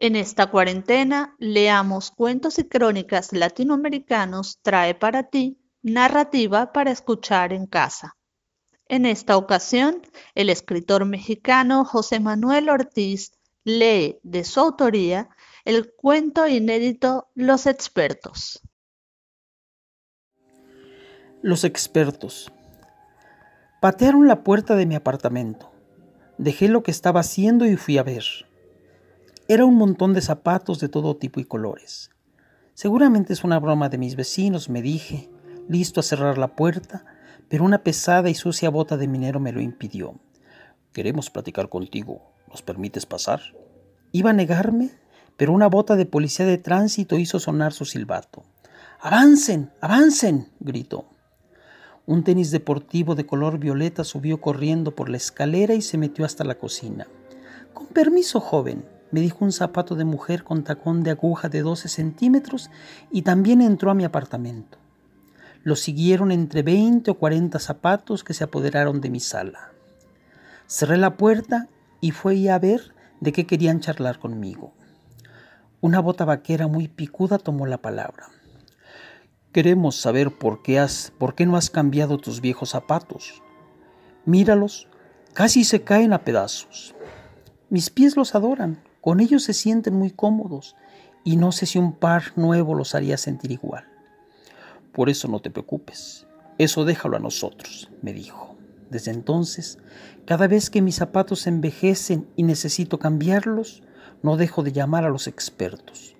En esta cuarentena, leamos cuentos y crónicas latinoamericanos trae para ti narrativa para escuchar en casa. En esta ocasión, el escritor mexicano José Manuel Ortiz lee de su autoría el cuento inédito Los expertos. Los expertos. Patearon la puerta de mi apartamento. Dejé lo que estaba haciendo y fui a ver. Era un montón de zapatos de todo tipo y colores. Seguramente es una broma de mis vecinos, me dije, listo a cerrar la puerta, pero una pesada y sucia bota de minero me lo impidió. Queremos platicar contigo. ¿Nos permites pasar? Iba a negarme, pero una bota de policía de tránsito hizo sonar su silbato. ¡Avancen! ¡Avancen! gritó. Un tenis deportivo de color violeta subió corriendo por la escalera y se metió hasta la cocina. Con permiso, joven, me dijo un zapato de mujer con tacón de aguja de 12 centímetros y también entró a mi apartamento. Lo siguieron entre 20 o 40 zapatos que se apoderaron de mi sala. Cerré la puerta y fui a ver de qué querían charlar conmigo. Una bota vaquera muy picuda tomó la palabra. Queremos saber por qué, has, por qué no has cambiado tus viejos zapatos. Míralos, casi se caen a pedazos. Mis pies los adoran, con ellos se sienten muy cómodos y no sé si un par nuevo los haría sentir igual. Por eso no te preocupes, eso déjalo a nosotros, me dijo. Desde entonces, cada vez que mis zapatos envejecen y necesito cambiarlos, no dejo de llamar a los expertos.